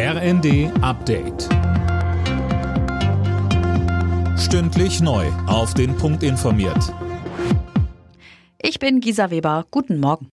RND Update. Stündlich neu. Auf den Punkt informiert. Ich bin Gisa Weber. Guten Morgen.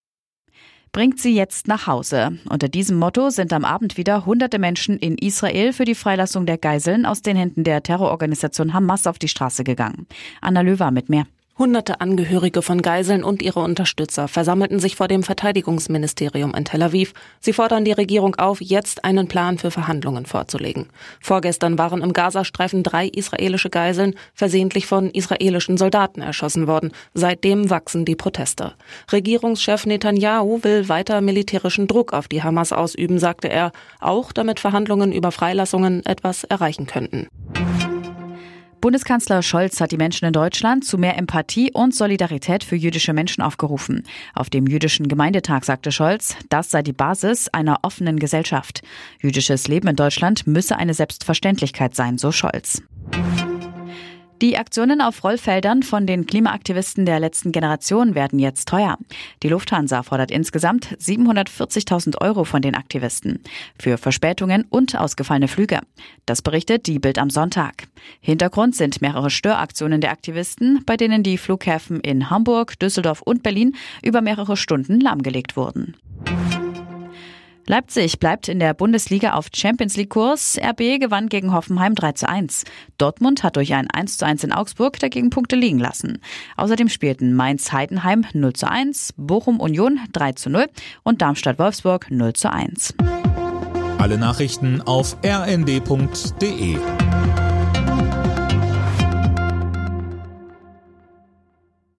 Bringt sie jetzt nach Hause. Unter diesem Motto sind am Abend wieder hunderte Menschen in Israel für die Freilassung der Geiseln aus den Händen der Terrororganisation Hamas auf die Straße gegangen. Anna Löwer mit mehr. Hunderte Angehörige von Geiseln und ihre Unterstützer versammelten sich vor dem Verteidigungsministerium in Tel Aviv. Sie fordern die Regierung auf, jetzt einen Plan für Verhandlungen vorzulegen. Vorgestern waren im Gazastreifen drei israelische Geiseln versehentlich von israelischen Soldaten erschossen worden. Seitdem wachsen die Proteste. Regierungschef Netanyahu will weiter militärischen Druck auf die Hamas ausüben, sagte er, auch damit Verhandlungen über Freilassungen etwas erreichen könnten. Bundeskanzler Scholz hat die Menschen in Deutschland zu mehr Empathie und Solidarität für jüdische Menschen aufgerufen. Auf dem jüdischen Gemeindetag sagte Scholz, das sei die Basis einer offenen Gesellschaft. Jüdisches Leben in Deutschland müsse eine Selbstverständlichkeit sein, so Scholz. Die Aktionen auf Rollfeldern von den Klimaaktivisten der letzten Generation werden jetzt teuer. Die Lufthansa fordert insgesamt 740.000 Euro von den Aktivisten für Verspätungen und ausgefallene Flüge. Das berichtet die Bild am Sonntag. Hintergrund sind mehrere Störaktionen der Aktivisten, bei denen die Flughäfen in Hamburg, Düsseldorf und Berlin über mehrere Stunden lahmgelegt wurden. Leipzig bleibt in der Bundesliga auf Champions League Kurs. RB gewann gegen Hoffenheim 3 zu 1. Dortmund hat durch ein 1 zu 1 in Augsburg dagegen Punkte liegen lassen. Außerdem spielten Mainz Heidenheim 0 zu 1, Bochum Union 3 zu 0 und Darmstadt Wolfsburg 0 zu 1. Alle Nachrichten auf rnd.de